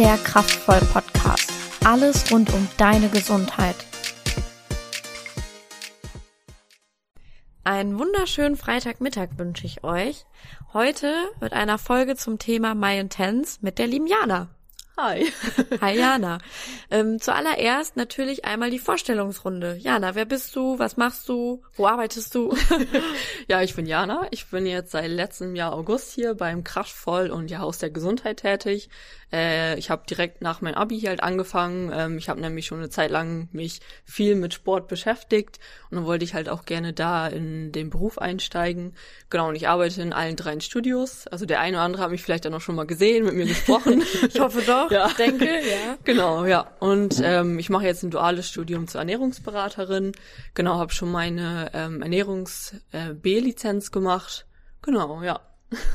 der Kraftvoll Podcast. Alles rund um deine Gesundheit. Einen wunderschönen Freitagmittag wünsche ich euch. Heute mit einer Folge zum Thema My Intense mit der lieben Jana. Hi. Hi Jana. Ähm, zuallererst natürlich einmal die Vorstellungsrunde. Jana, wer bist du? Was machst du? Wo arbeitest du? ja, ich bin Jana. Ich bin jetzt seit letztem Jahr August hier beim Kraftvoll und ja Haus der Gesundheit tätig. Äh, ich habe direkt nach meinem Abi halt angefangen. Ähm, ich habe nämlich schon eine Zeit lang mich viel mit Sport beschäftigt und dann wollte ich halt auch gerne da in den Beruf einsteigen. Genau, und ich arbeite in allen drei Studios. Also der eine oder andere hat mich vielleicht auch noch schon mal gesehen, mit mir gesprochen. ich hoffe doch, ja. denke, ja. Genau, ja. Und ähm, ich mache jetzt ein duales Studium zur Ernährungsberaterin. Genau, habe schon meine ähm, Ernährungs-B-Lizenz äh, gemacht. Genau, ja.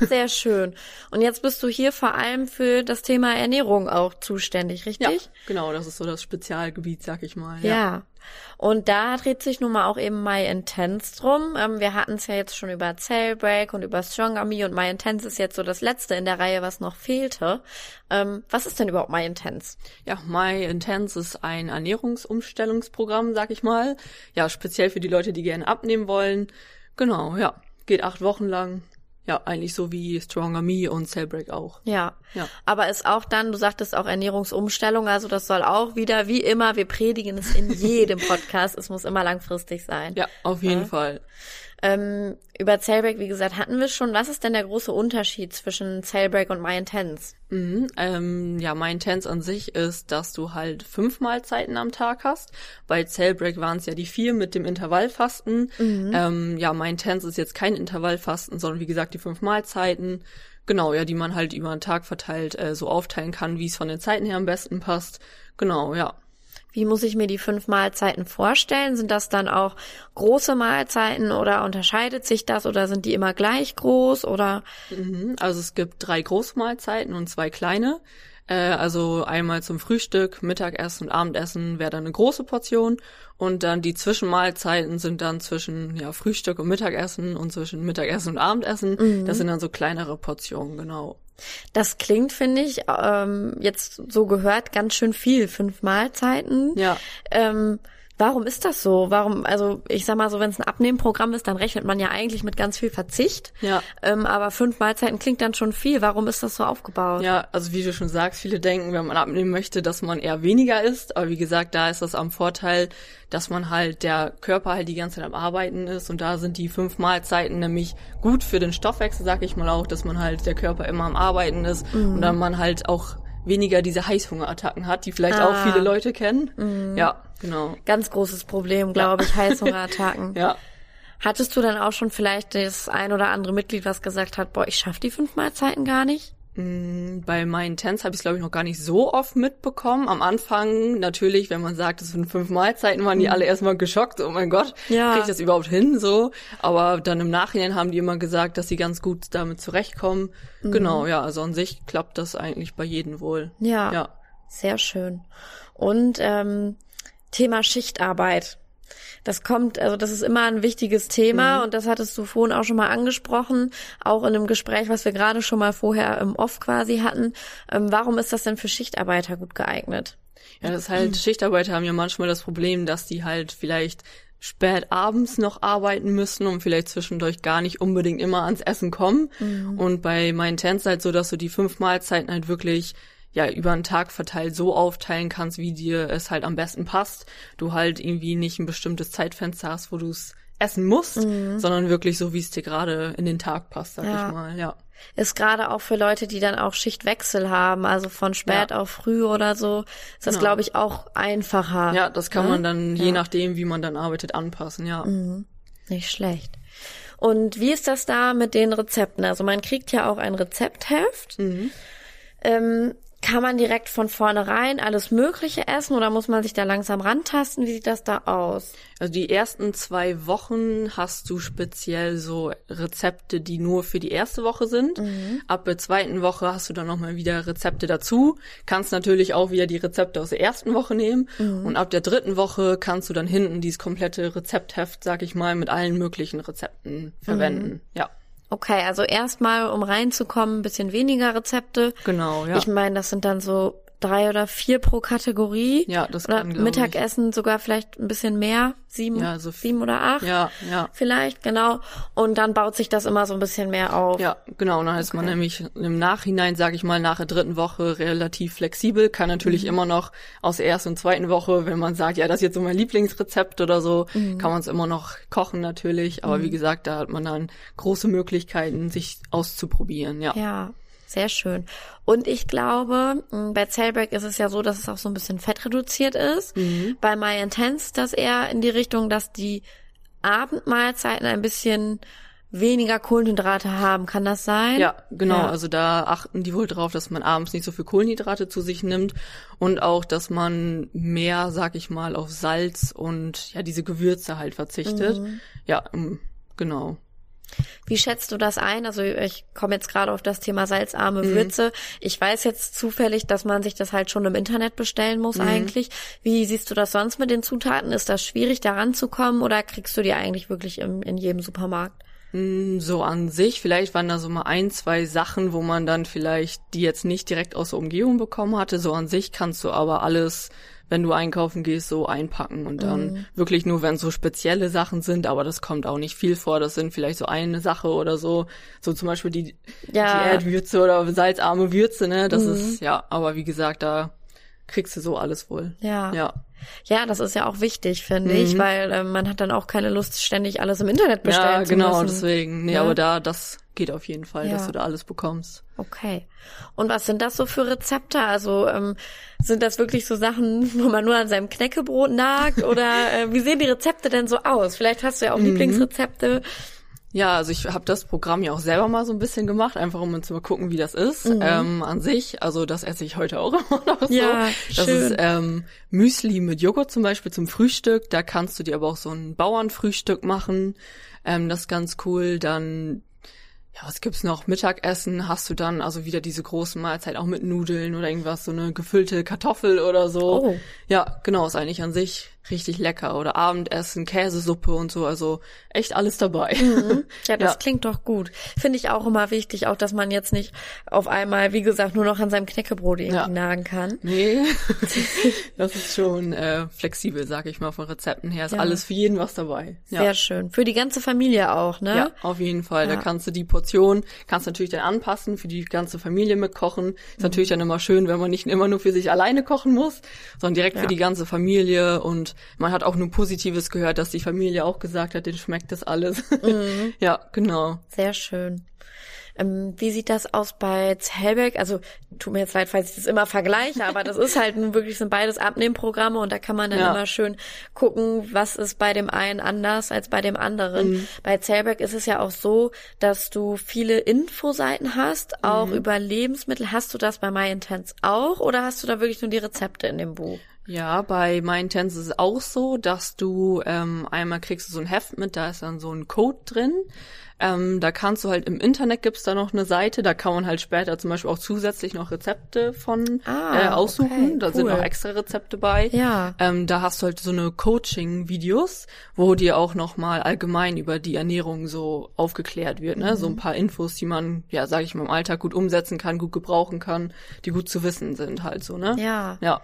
Sehr schön. Und jetzt bist du hier vor allem für das Thema Ernährung auch zuständig, richtig? Ja, genau, das ist so das Spezialgebiet, sag ich mal. Ja. ja. Und da dreht sich nun mal auch eben My Intense drum. Ähm, wir hatten es ja jetzt schon über Cellbreak und über Stronger Me und My Intense ist jetzt so das letzte in der Reihe, was noch fehlte. Ähm, was ist denn überhaupt My Intense? Ja, My Intense ist ein Ernährungsumstellungsprogramm, sag ich mal. Ja, speziell für die Leute, die gerne abnehmen wollen. Genau, ja. Geht acht Wochen lang. Ja, eigentlich so wie Stronger Me und Cellbreak auch. Ja. ja. Aber ist auch dann, du sagtest auch Ernährungsumstellung, also das soll auch wieder, wie immer, wir predigen es in jedem Podcast, es muss immer langfristig sein. Ja, auf jeden ja. Fall. Ähm, über Cellbreak, wie gesagt, hatten wir schon. Was ist denn der große Unterschied zwischen Cellbreak und My Intense? Mhm, ähm, ja, My Intense an sich ist, dass du halt fünf Mahlzeiten am Tag hast. Bei Cellbreak waren es ja die vier mit dem Intervallfasten. Mhm. Ähm, ja, My Intense ist jetzt kein Intervallfasten, sondern wie gesagt die fünf Mahlzeiten. Genau, ja, die man halt über den Tag verteilt äh, so aufteilen kann, wie es von den Zeiten her am besten passt. Genau, ja. Wie muss ich mir die fünf Mahlzeiten vorstellen? Sind das dann auch große Mahlzeiten oder unterscheidet sich das oder sind die immer gleich groß oder? Mhm, also es gibt drei Großmahlzeiten und zwei kleine. Äh, also einmal zum Frühstück, Mittagessen und Abendessen wäre dann eine große Portion und dann die Zwischenmahlzeiten sind dann zwischen ja, Frühstück und Mittagessen und zwischen Mittagessen und Abendessen. Mhm. Das sind dann so kleinere Portionen, genau. Das klingt, finde ich, ähm, jetzt so gehört ganz schön viel. Fünf Mahlzeiten. Ja. Ähm, Warum ist das so? Warum, also ich sag mal so, wenn es ein Abnehmprogramm ist, dann rechnet man ja eigentlich mit ganz viel Verzicht. Ja. Ähm, aber fünf Mahlzeiten klingt dann schon viel. Warum ist das so aufgebaut? Ja, also wie du schon sagst, viele denken, wenn man abnehmen möchte, dass man eher weniger isst. Aber wie gesagt, da ist das am Vorteil, dass man halt der Körper halt die ganze Zeit am Arbeiten ist und da sind die fünf Mahlzeiten nämlich gut für den Stoffwechsel, sag ich mal auch, dass man halt der Körper immer am Arbeiten ist mhm. und dann man halt auch weniger diese Heißhungerattacken hat, die vielleicht ah. auch viele Leute kennen. Mhm. Ja, genau. Ganz großes Problem, glaube ich, Heißhungerattacken. ja. Hattest du dann auch schon vielleicht das ein oder andere Mitglied, was gesagt hat, boah, ich schaff die fünf Mahlzeiten gar nicht? Mm, bei meinen Tens habe ich es, glaube ich, noch gar nicht so oft mitbekommen. Am Anfang natürlich, wenn man sagt, es sind fünf Mahlzeiten, waren die mhm. alle erstmal geschockt. Oh mein Gott, ja. kriege ich das überhaupt hin? So. Aber dann im Nachhinein haben die immer gesagt, dass sie ganz gut damit zurechtkommen. Mhm. Genau, ja, also an sich klappt das eigentlich bei jedem wohl. Ja, ja. sehr schön. Und ähm, Thema Schichtarbeit. Das kommt, also das ist immer ein wichtiges Thema mhm. und das hattest du vorhin auch schon mal angesprochen, auch in einem Gespräch, was wir gerade schon mal vorher im Off quasi hatten. Ähm, warum ist das denn für Schichtarbeiter gut geeignet? Ja, das ist halt, Schichtarbeiter haben ja manchmal das Problem, dass die halt vielleicht spät abends noch arbeiten müssen und vielleicht zwischendurch gar nicht unbedingt immer ans Essen kommen. Mhm. Und bei meinen Tänzen halt so, dass du die fünf Mahlzeiten halt wirklich ja über einen Tag verteilt so aufteilen kannst, wie dir es halt am besten passt. Du halt irgendwie nicht ein bestimmtes Zeitfenster hast, wo du es essen musst, mhm. sondern wirklich so, wie es dir gerade in den Tag passt, sag ja. ich mal, ja. Ist gerade auch für Leute, die dann auch Schichtwechsel haben, also von spät ja. auf früh oder so, ist das, genau. glaube ich, auch einfacher. Ja, das kann ne? man dann, je nachdem, wie man dann arbeitet, anpassen, ja. Mhm. Nicht schlecht. Und wie ist das da mit den Rezepten? Also man kriegt ja auch ein Rezeptheft. Mhm. Ähm, kann man direkt von vornherein alles Mögliche essen oder muss man sich da langsam rantasten? Wie sieht das da aus? Also die ersten zwei Wochen hast du speziell so Rezepte, die nur für die erste Woche sind. Mhm. Ab der zweiten Woche hast du dann nochmal wieder Rezepte dazu. Kannst natürlich auch wieder die Rezepte aus der ersten Woche nehmen. Mhm. Und ab der dritten Woche kannst du dann hinten dieses komplette Rezeptheft, sag ich mal, mit allen möglichen Rezepten verwenden. Mhm. Ja. Okay, also erstmal, um reinzukommen, ein bisschen weniger Rezepte. Genau, ja. Ich meine, das sind dann so drei oder vier pro Kategorie. Ja, das oder kann, Mittagessen sogar vielleicht ein bisschen mehr, sieben, Ja, so sieben oder acht. Ja, ja. Vielleicht, genau. Und dann baut sich das immer so ein bisschen mehr auf. Ja, genau. Und dann ist man nämlich im Nachhinein, sage ich mal, nach der dritten Woche relativ flexibel. Kann natürlich Mhm. immer noch aus der ersten und zweiten Woche, wenn man sagt, ja, das ist jetzt so mein Lieblingsrezept oder so, Mhm. kann man es immer noch kochen natürlich. Aber wie gesagt, da hat man dann große Möglichkeiten, sich auszuprobieren. Ja. Ja, sehr schön. Und ich glaube, mh, bei Zellback ist es ja so, dass es auch so ein bisschen fettreduziert ist. Mhm. Bei My Intense das eher in die Richtung, dass die Abendmahlzeiten ein bisschen weniger Kohlenhydrate haben. Kann das sein? Ja, genau. Ja. Also da achten die wohl drauf, dass man abends nicht so viel Kohlenhydrate zu sich nimmt und auch, dass man mehr, sag ich mal, auf Salz und ja diese Gewürze halt verzichtet. Mhm. Ja, ähm, genau. Wie schätzt du das ein? Also ich komme jetzt gerade auf das Thema salzarme Mhm. Würze. Ich weiß jetzt zufällig, dass man sich das halt schon im Internet bestellen muss Mhm. eigentlich. Wie siehst du das sonst mit den Zutaten? Ist das schwierig, da ranzukommen oder kriegst du die eigentlich wirklich im, in jedem Supermarkt? Mm, So an sich, vielleicht waren da so mal ein, zwei Sachen, wo man dann vielleicht die jetzt nicht direkt aus der Umgebung bekommen hatte. So an sich kannst du aber alles, wenn du einkaufen gehst, so einpacken und dann wirklich nur, wenn so spezielle Sachen sind, aber das kommt auch nicht viel vor. Das sind vielleicht so eine Sache oder so. So zum Beispiel die, Ja. die Erdwürze oder salzarme Würze, ne? Das ist, ja, aber wie gesagt, da kriegst du so alles wohl. Ja. Ja. Ja, das ist ja auch wichtig, finde Mhm. ich, weil äh, man hat dann auch keine Lust, ständig alles im Internet bestellen Ja, zu genau, müssen. deswegen. Nee, Ja. aber da, das geht auf jeden Fall, Ja. dass du da alles bekommst. Okay. Und was sind das so für Rezepte? Also ähm, sind das wirklich so Sachen, wo man nur an seinem Knäckebrot nagt? Oder äh, wie sehen die Rezepte denn so aus? Vielleicht hast du ja auch Mhm. Lieblingsrezepte. Ja, also ich habe das Programm ja auch selber mal so ein bisschen gemacht, einfach um zu mal gucken, wie das ist. Ähm, an sich, also das esse ich heute auch immer noch so. Ja, das schön. ist ähm, Müsli mit Joghurt zum Beispiel zum Frühstück. Da kannst du dir aber auch so ein Bauernfrühstück machen. Ähm, das ist ganz cool. Dann ja, was gibt's noch? Mittagessen hast du dann also wieder diese große Mahlzeit auch mit Nudeln oder irgendwas, so eine gefüllte Kartoffel oder so. Oh. Ja, genau, ist eigentlich an sich richtig lecker. Oder Abendessen, Käsesuppe und so, also echt alles dabei. Ja, das Ja. klingt doch gut. Finde ich auch immer wichtig, auch dass man jetzt nicht auf einmal, wie gesagt, nur noch an seinem Knäckebrot irgendwie Ja. nagen kann. Nee, das ist schon äh, flexibel, sag ich mal, von Rezepten her. Ist Ja. alles für jeden was dabei. Ja. Sehr schön. Für die ganze Familie auch, ne? Ja, auf jeden Fall. Da kannst du die Portion, kannst natürlich dann anpassen, für die ganze Familie mitkochen. Ist natürlich dann immer schön, wenn man nicht immer nur für sich alleine kochen muss, sondern direkt für die ganze Familie. Und man hat auch nur Positives gehört, dass die Familie auch gesagt hat, denen schmeckt das alles. Mhm. ja, genau. Sehr schön. Ähm, wie sieht das aus bei Zellbeck? Also, tut mir jetzt leid, falls ich das immer vergleiche, aber das ist halt nun wirklich, sind beides Abnehmprogramme und da kann man dann Ja. immer schön gucken, was ist bei dem einen anders als bei dem anderen. Mhm. Bei Zellbeck ist es ja auch so, dass du viele Infoseiten hast, auch Mhm. über Lebensmittel. Hast du das bei MyIntense auch oder hast du da wirklich nur die Rezepte in dem Buch? Ja, bei MyIntense ist es auch so, dass du ähm, einmal kriegst du so ein Heft mit, da ist dann so ein Code drin. Ähm, da kannst du halt im Internet gibt's da noch eine Seite, da kann man halt später zum Beispiel auch zusätzlich noch Rezepte von Ah, äh, aussuchen. okay, da sind cool. noch extra Rezepte bei. Ja. Ähm, da hast du halt so eine Coaching-Videos, wo dir auch nochmal allgemein über die Ernährung so aufgeklärt wird, ne? Mhm. So ein paar Infos, die man, ja, sag ich mal, im Alltag gut umsetzen kann, gut gebrauchen kann, die gut zu wissen sind halt so, ne? Ja. Ja.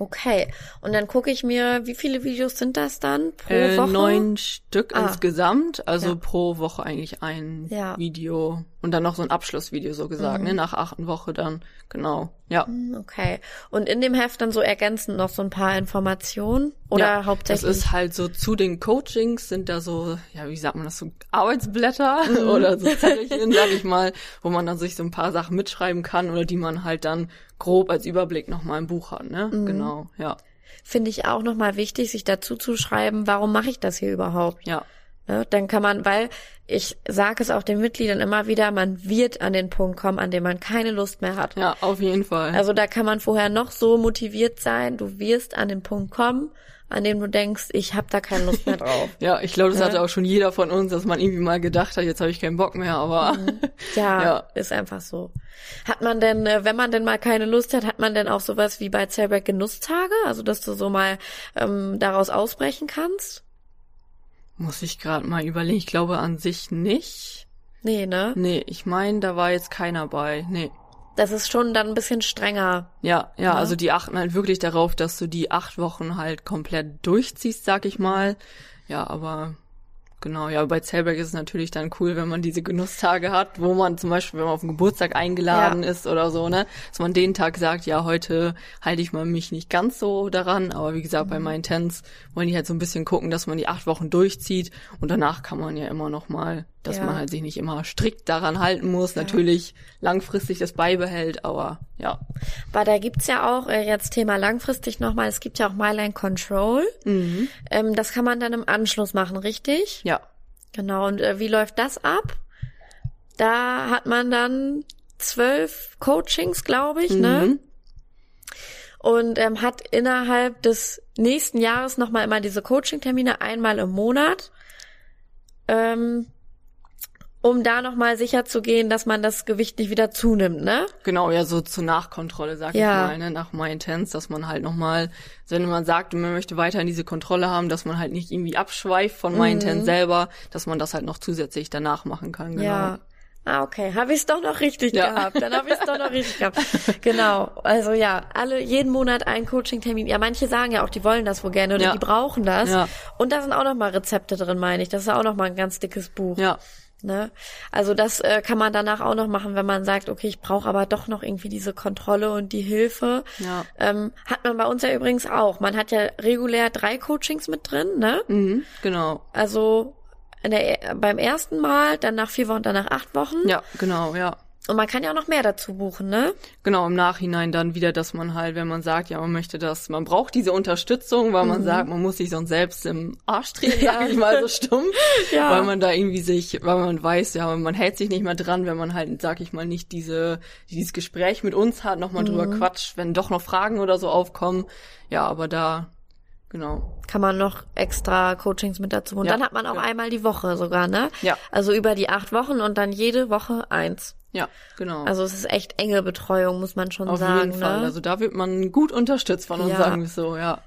Okay. Und dann gucke ich mir, wie viele Videos sind das dann pro Äh, Woche? neun Stück Ah. insgesamt, also Ja. pro Woche eigentlich ein Ja. Video und dann noch so ein Abschlussvideo so gesagt, ne? Nach achten Woche dann, genau. Ja. Hm, Okay. Und in dem Heft dann so ergänzend noch so ein paar Informationen oder ja, hauptsächlich? Das ist halt so zu den Coachings sind da so, ja, wie sagt man das, so Arbeitsblätter Mhm. oder so Zettelchen, sag ich mal, wo man dann sich so ein paar Sachen mitschreiben kann oder die man halt dann grob als Überblick nochmal im Buch hat, ne? Mhm. Genau, ja. Finde ich auch nochmal wichtig, sich dazu zu schreiben, warum mache ich das hier überhaupt? Ja. Ne? Dann kann man, weil ich sage es auch den Mitgliedern immer wieder, man wird an den Punkt kommen, an dem man keine Lust mehr hat. Ja, auf jeden Fall. Also da kann man vorher noch so motiviert sein, du wirst an den Punkt kommen, an dem du denkst, ich habe da keine Lust mehr drauf. ja, ich glaube, das Ja. hatte auch schon jeder von uns, dass man irgendwie mal gedacht hat, jetzt habe ich keinen Bock mehr, aber Ja, Ja. ist einfach so. Hat man denn, äh, wenn man denn mal keine Lust hat, hat man denn auch sowas wie bei Zellberg Genusstage? Also, dass du so mal ähm, daraus ausbrechen kannst? Muss ich gerade mal überlegen. Ich glaube an sich nicht. Nee, ne? Nee, ich meine, da war jetzt keiner bei. Nee. Das ist schon dann ein bisschen strenger. Ja, ja, ja, also die achten halt wirklich darauf, dass du die acht Wochen halt komplett durchziehst, sag ich mal. Ja, aber Genau, ja, bei Zellberg ist es natürlich dann cool, wenn man diese Genusstage hat, wo man zum Beispiel, wenn man auf den Geburtstag eingeladen ja. ist oder so, ne, dass man den Tag sagt, ja, heute halte ich mal mich nicht ganz so daran, aber wie gesagt, mhm. bei meinen Tens wollen die halt so ein bisschen gucken, dass man die acht Wochen durchzieht und danach kann man ja immer noch mal dass ja. man halt sich nicht immer strikt daran halten muss, ja. natürlich langfristig das beibehält, aber ja. Aber da gibt's ja auch, äh, jetzt Thema langfristig nochmal, es gibt ja auch Myline Control. Mhm. Ähm, das kann man dann im Anschluss machen, richtig? Ja. Genau, und äh, wie läuft das ab? Da hat man dann zwölf Coachings, glaube ich, ne? mhm. ne? Und ähm, hat innerhalb des nächsten Jahres nochmal immer diese Coaching-Termine einmal im Monat. Ähm, um da nochmal sicher zu gehen, dass man das Gewicht nicht wieder zunimmt, ne? Genau, ja, so zur Nachkontrolle, sag ja. ich mal, ne? nach My Intense, dass man halt nochmal, wenn man sagt, man möchte weiterhin diese Kontrolle haben, dass man halt nicht irgendwie abschweift von mhm. My Intense selber, dass man das halt noch zusätzlich danach machen kann, genau. Ja. Ah, okay. Habe ich es doch noch richtig ja. gehabt. Dann habe ich es doch noch richtig gehabt. Genau. Also ja, alle jeden Monat ein Coaching-Termin. Ja, manche sagen ja auch, die wollen das wohl gerne oder ja. die brauchen das. Ja. Und da sind auch noch mal Rezepte drin, meine ich. Das ist auch noch mal ein ganz dickes Buch. Ja. Ne? Also das äh, kann man danach auch noch machen, wenn man sagt, okay, ich brauche aber doch noch irgendwie diese Kontrolle und die Hilfe. Ja. Ähm, hat man bei uns ja übrigens auch. Man hat ja regulär drei Coachings mit drin, ne? Mhm, genau. Also der, beim ersten Mal, dann nach vier Wochen, dann nach acht Wochen. Ja, genau, ja. Und man kann ja auch noch mehr dazu buchen, ne? Genau, im Nachhinein dann wieder, dass man halt, wenn man sagt, ja, man möchte das, man braucht diese Unterstützung, weil mhm. man sagt, man muss sich sonst selbst im Arsch treten, ja. sag ich mal so stumm. ja. Weil man da irgendwie sich, weil man weiß, ja, man hält sich nicht mehr dran, wenn man halt, sag ich mal, nicht diese, dieses Gespräch mit uns hat, nochmal mhm. drüber quatscht, wenn doch noch Fragen oder so aufkommen. Ja, aber da Genau. Kann man noch extra Coachings mit dazu. Und ja, dann hat man auch ja. einmal die Woche sogar, ne? Ja. Also über die acht Wochen und dann jede Woche eins. Ja, genau. Also es ist echt enge Betreuung, muss man schon Auf sagen. Auf jeden Fall. Ne? Also da wird man gut unterstützt von uns, ja. sagen wir so, ja.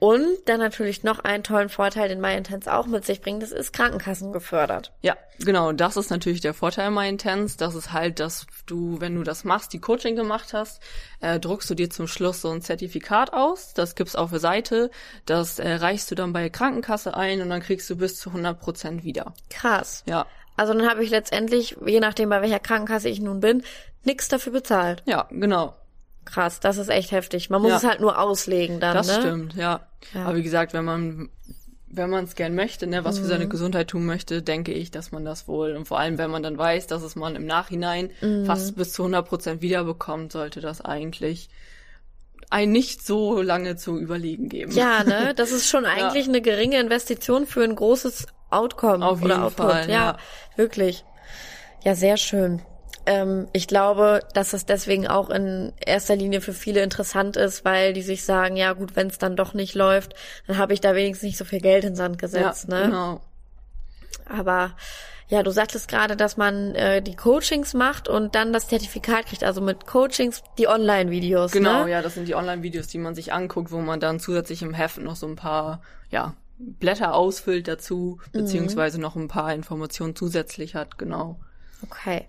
Und dann natürlich noch einen tollen Vorteil, den MyIntense auch mit sich bringt, das ist Krankenkassen gefördert. Ja, genau. Das ist natürlich der Vorteil MyIntense. Das ist halt, dass du, wenn du das machst, die Coaching gemacht hast, äh, druckst du dir zum Schluss so ein Zertifikat aus. Das gibt's auf der Seite. Das äh, reichst du dann bei Krankenkasse ein und dann kriegst du bis zu 100 Prozent wieder. Krass. Ja. Also dann habe ich letztendlich, je nachdem bei welcher Krankenkasse ich nun bin, nichts dafür bezahlt. Ja, genau. Krass, das ist echt heftig. Man muss ja. es halt nur auslegen dann. Das ne? stimmt, ja. ja. Aber wie gesagt, wenn man wenn man es gern möchte, ne, was mhm. für seine mhm. Gesundheit tun möchte, denke ich, dass man das wohl und vor allem, wenn man dann weiß, dass es man im Nachhinein mhm. fast bis zu 100 Prozent wiederbekommt, sollte das eigentlich ein nicht so lange zu überlegen geben. Ja, ne, das ist schon eigentlich ja. eine geringe Investition für ein großes Outcome Auf oder Output. Fall, ja, ja, wirklich. Ja, sehr schön. Ähm, ich glaube, dass es deswegen auch in erster Linie für viele interessant ist, weil die sich sagen, ja gut, wenn es dann doch nicht läuft, dann habe ich da wenigstens nicht so viel Geld in Sand gesetzt. Ja, ne? genau. Aber ja, du sagtest gerade, dass man äh, die Coachings macht und dann das Zertifikat kriegt, also mit Coachings die Online-Videos. Genau, ne? ja, das sind die Online-Videos, die man sich anguckt, wo man dann zusätzlich im Heft noch so ein paar, ja, Blätter ausfüllt dazu, mhm. beziehungsweise mhm. noch ein paar Informationen zusätzlich hat, genau. Okay.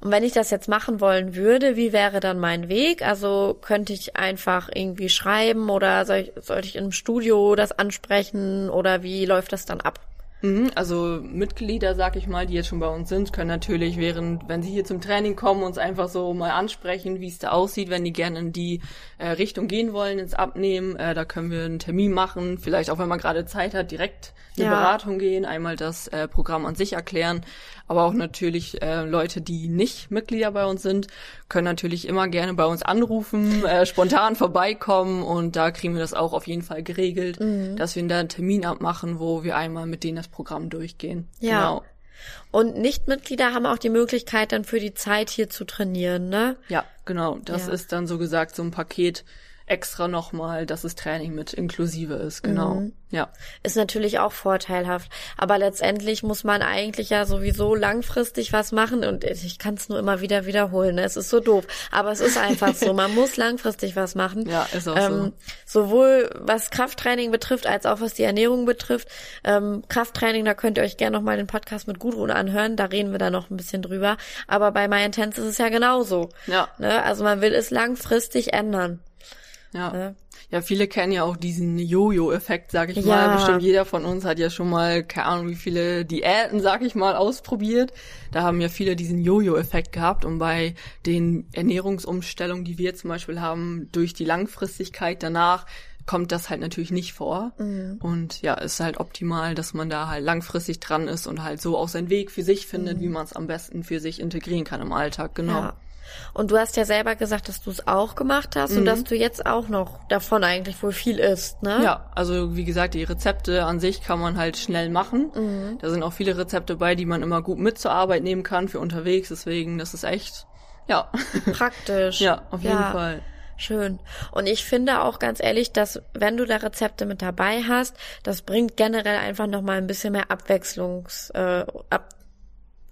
Und wenn ich das jetzt machen wollen würde, wie wäre dann mein Weg? Also könnte ich einfach irgendwie schreiben oder soll ich, sollte ich im Studio das ansprechen oder wie läuft das dann ab? Mhm, also Mitglieder, sag ich mal, die jetzt schon bei uns sind, können natürlich während, wenn sie hier zum Training kommen, uns einfach so mal ansprechen, wie es da aussieht, wenn die gerne in die äh, Richtung gehen wollen, ins Abnehmen. Äh, da können wir einen Termin machen, vielleicht auch wenn man gerade Zeit hat, direkt eine ja. Beratung gehen, einmal das äh, Programm an sich erklären. Aber auch natürlich äh, Leute, die nicht Mitglieder bei uns sind, können natürlich immer gerne bei uns anrufen, äh, spontan vorbeikommen und da kriegen wir das auch auf jeden Fall geregelt, mhm. dass wir da einen Termin abmachen, wo wir einmal mit denen das Programm durchgehen. Ja. Genau. Und Nichtmitglieder haben auch die Möglichkeit, dann für die Zeit hier zu trainieren, ne? Ja, genau. Das ja. ist dann so gesagt so ein Paket. Extra nochmal, dass das Training mit inklusive ist, genau. Mhm. Ja. Ist natürlich auch vorteilhaft. Aber letztendlich muss man eigentlich ja sowieso langfristig was machen und ich kann es nur immer wieder wiederholen. Ne? Es ist so doof. Aber es ist einfach so. Man muss langfristig was machen. Ja, ist auch ähm, so. Sowohl was Krafttraining betrifft, als auch was die Ernährung betrifft. Ähm, Krafttraining, da könnt ihr euch gerne nochmal den Podcast mit Gudrun anhören. Da reden wir da noch ein bisschen drüber. Aber bei My Intense ist es ja genauso. Ja. Ne? Also man will es langfristig ändern. Ja. Ne? Ja, viele kennen ja auch diesen Jojo-Effekt, sag ich ja. mal. Bestimmt jeder von uns hat ja schon mal, keine Ahnung, wie viele Diäten, sag ich mal, ausprobiert. Da haben ja viele diesen Jojo-Effekt gehabt und bei den Ernährungsumstellungen, die wir zum Beispiel haben, durch die Langfristigkeit danach, kommt das halt natürlich nicht vor. Mhm. Und ja, ist halt optimal, dass man da halt langfristig dran ist und halt so auch seinen Weg für sich findet, mhm. wie man es am besten für sich integrieren kann im Alltag, genau. Ja. Und du hast ja selber gesagt, dass du es auch gemacht hast mhm. und dass du jetzt auch noch davon eigentlich wohl viel isst, ne? Ja, also wie gesagt, die Rezepte an sich kann man halt schnell machen. Mhm. Da sind auch viele Rezepte bei, die man immer gut mit zur Arbeit nehmen kann für unterwegs. Deswegen, das ist echt, ja. Praktisch. ja, auf jeden ja. Fall. Schön. Und ich finde auch ganz ehrlich, dass wenn du da Rezepte mit dabei hast, das bringt generell einfach nochmal ein bisschen mehr Abwechslungs, äh, ab,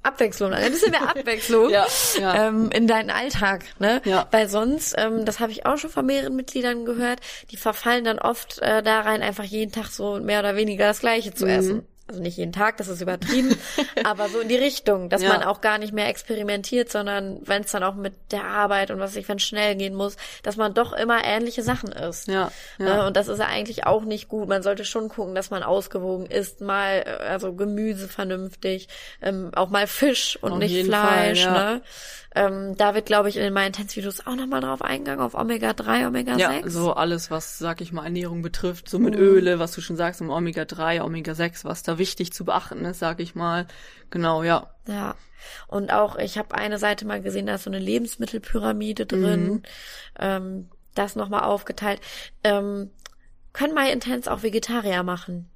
Abwechslung, ein bisschen mehr Abwechslung ja, ja. Ähm, in deinen Alltag, ne? Ja. Weil sonst, ähm, das habe ich auch schon von mehreren Mitgliedern gehört, die verfallen dann oft äh, da rein, einfach jeden Tag so mehr oder weniger das Gleiche zu mhm. essen also nicht jeden Tag, das ist übertrieben, aber so in die Richtung, dass ja. man auch gar nicht mehr experimentiert, sondern wenn es dann auch mit der Arbeit und was ich, wenn es schnell gehen muss, dass man doch immer ähnliche Sachen isst. Ja, ja. Ne? Und das ist ja eigentlich auch nicht gut. Man sollte schon gucken, dass man ausgewogen isst, mal äh, also Gemüse vernünftig, ähm, auch mal Fisch und Auf nicht Fleisch. Fall, ja. ne? Ähm, da wird, glaube ich, in den My Intense Videos auch nochmal drauf eingegangen, auf Omega-3, Omega-6. Ja, so alles, was, sag ich mal, Ernährung betrifft, so mit mhm. Öle, was du schon sagst, um Omega-3, Omega-6, was da wichtig zu beachten ist, sag ich mal. Genau, ja. Ja. Und auch, ich habe eine Seite mal gesehen, da ist so eine Lebensmittelpyramide drin. Mhm. Ähm, das nochmal aufgeteilt. Ähm, können My Intense auch Vegetarier machen?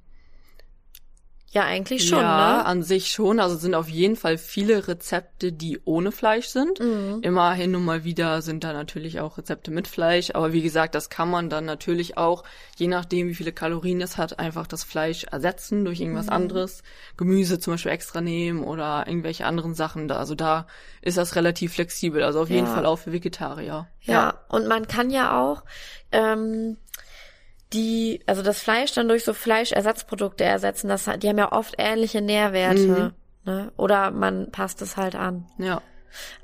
Ja, eigentlich schon, ja, ne? an sich schon. Also sind auf jeden Fall viele Rezepte, die ohne Fleisch sind. Mhm. Immerhin und mal wieder sind da natürlich auch Rezepte mit Fleisch. Aber wie gesagt, das kann man dann natürlich auch, je nachdem, wie viele Kalorien es hat, einfach das Fleisch ersetzen durch irgendwas mhm. anderes. Gemüse zum Beispiel extra nehmen oder irgendwelche anderen Sachen. Da, also da ist das relativ flexibel. Also auf jeden Fall auch für Vegetarier. Ja, ja. und man kann ja auch ähm, die, also das Fleisch dann durch so Fleischersatzprodukte ersetzen, das, die haben ja oft ähnliche Nährwerte. Mhm. Ne? Oder man passt es halt an. Ja.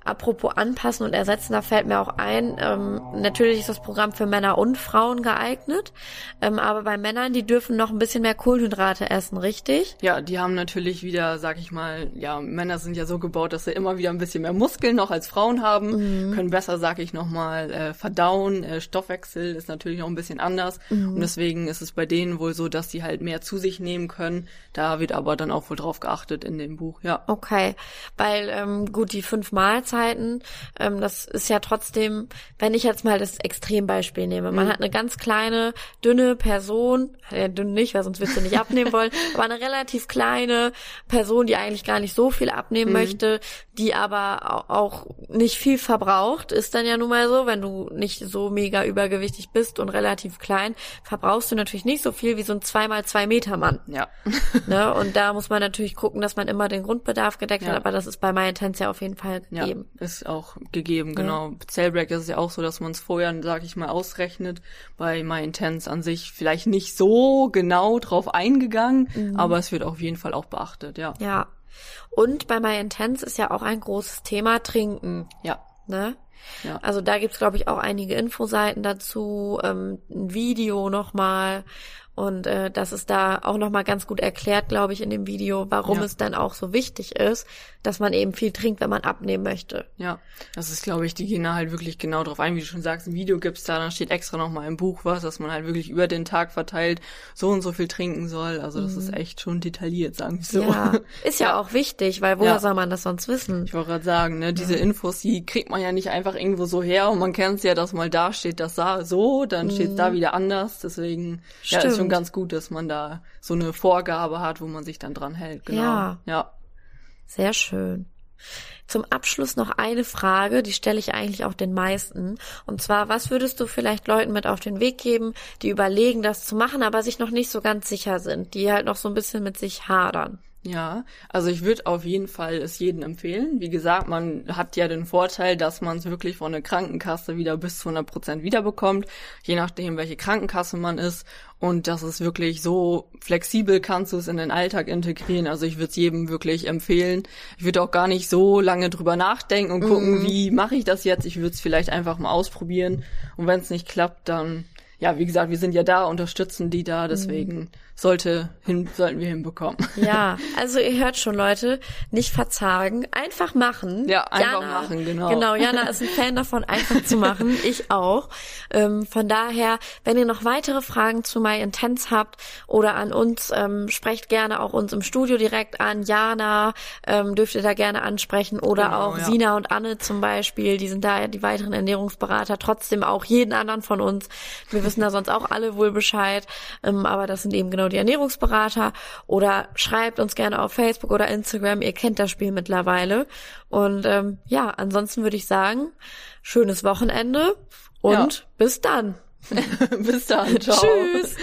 Apropos anpassen und ersetzen, da fällt mir auch ein, ähm, natürlich ist das Programm für Männer und Frauen geeignet, ähm, aber bei Männern, die dürfen noch ein bisschen mehr Kohlenhydrate essen, richtig? Ja, die haben natürlich wieder, sag ich mal, ja, Männer sind ja so gebaut, dass sie immer wieder ein bisschen mehr Muskeln noch als Frauen haben, mhm. können besser, sag ich nochmal, äh, verdauen, äh, Stoffwechsel ist natürlich noch ein bisschen anders mhm. und deswegen ist es bei denen wohl so, dass die halt mehr zu sich nehmen können, da wird aber dann auch wohl drauf geachtet in dem Buch, ja. Okay, weil ähm, gut, die fünf Mahlzeiten, ähm, das ist ja trotzdem, wenn ich jetzt mal das Extrembeispiel nehme, man mhm. hat eine ganz kleine, dünne Person, ja, dünn nicht, weil sonst würdest du nicht abnehmen wollen, aber eine relativ kleine Person, die eigentlich gar nicht so viel abnehmen mhm. möchte, die aber auch nicht viel verbraucht, ist dann ja nun mal so, wenn du nicht so mega übergewichtig bist und relativ klein, verbrauchst du natürlich nicht so viel wie so ein zweimal zwei Meter Mann. Ja. ne? Und da muss man natürlich gucken, dass man immer den Grundbedarf gedeckt ja. hat, aber das ist bei My Intense ja auf jeden Fall Ja, ist auch gegeben, genau. Ja. Cellbreak ist es ja auch so, dass man es vorher, sag ich mal, ausrechnet. Bei My Intense an sich vielleicht nicht so genau drauf eingegangen, mhm. aber es wird auf jeden Fall auch beachtet, ja. Ja. Und bei My Intense ist ja auch ein großes Thema Trinken. Ja. Ne? Ja. Also da gibt's glaube ich, auch einige Infoseiten dazu, ähm, ein Video nochmal und äh, das ist da auch nochmal ganz gut erklärt, glaube ich, in dem Video, warum ja. es dann auch so wichtig ist, dass man eben viel trinkt, wenn man abnehmen möchte. Ja, das ist, glaube ich, die gehen da halt wirklich genau drauf ein, wie du schon sagst, ein Video gibt's da, dann steht extra nochmal im Buch was, dass man halt wirklich über den Tag verteilt so und so viel trinken soll. Also das mhm. ist echt schon detailliert, sagen wir so. Ja, ist ja, ja. auch wichtig, weil woher ja. soll man das sonst wissen? Ich wollte gerade sagen, ne, diese Infos, die kriegt man ja nicht einfach irgendwo so her und man kennt es ja, dass mal da steht das so, dann mhm. steht da wieder anders. Deswegen Stimmt. ja, ist schon ganz gut, dass man da so eine Vorgabe hat, wo man sich dann dran hält. Genau. Ja. ja. Sehr schön. Zum Abschluss noch eine Frage, die stelle ich eigentlich auch den meisten. Und zwar, was würdest du vielleicht Leuten mit auf den Weg geben, die überlegen, das zu machen, aber sich noch nicht so ganz sicher sind, die halt noch so ein bisschen mit sich hadern? Ja, also ich würde auf jeden Fall es jedem empfehlen. Wie gesagt, man hat ja den Vorteil, dass man es wirklich von der Krankenkasse wieder bis zu 100 Prozent wiederbekommt, je nachdem, welche Krankenkasse man ist. Und das ist wirklich so flexibel, kannst du es in den Alltag integrieren. Also ich würde es jedem wirklich empfehlen. Ich würde auch gar nicht so lange drüber nachdenken und gucken, mhm. wie mache ich das jetzt. Ich würde es vielleicht einfach mal ausprobieren. Und wenn es nicht klappt, dann ja, wie gesagt, wir sind ja da, unterstützen die da, deswegen mhm. Sollte hin, sollten wir hinbekommen. Ja, also ihr hört schon, Leute, nicht verzagen, einfach machen. Ja, einfach Jana, machen, genau. Genau, Jana ist ein Fan davon, einfach zu machen, ich auch. Ähm, von daher, wenn ihr noch weitere Fragen zu My Intense habt oder an uns, ähm, sprecht gerne auch uns im Studio direkt an. Jana ähm, dürft ihr da gerne ansprechen oder genau, auch ja. Sina und Anne zum Beispiel, die sind da die weiteren Ernährungsberater, trotzdem auch jeden anderen von uns. Wir wissen da sonst auch alle wohl Bescheid, ähm, aber das sind eben genau die Ernährungsberater. Oder schreibt uns gerne auf Facebook oder Instagram, ihr kennt das Spiel mittlerweile. Und ähm, ja, ansonsten würde ich sagen, schönes Wochenende und ja. bis dann. bis dann. Ciao. Tschüss.